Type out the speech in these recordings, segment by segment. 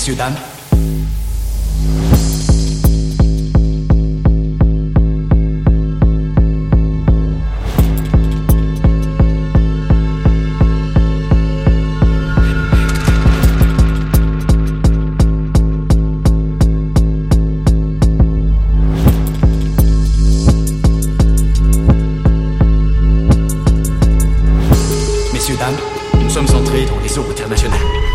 Messieurs, dames, nous sommes entrés dans les eaux internationales.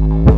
Bye.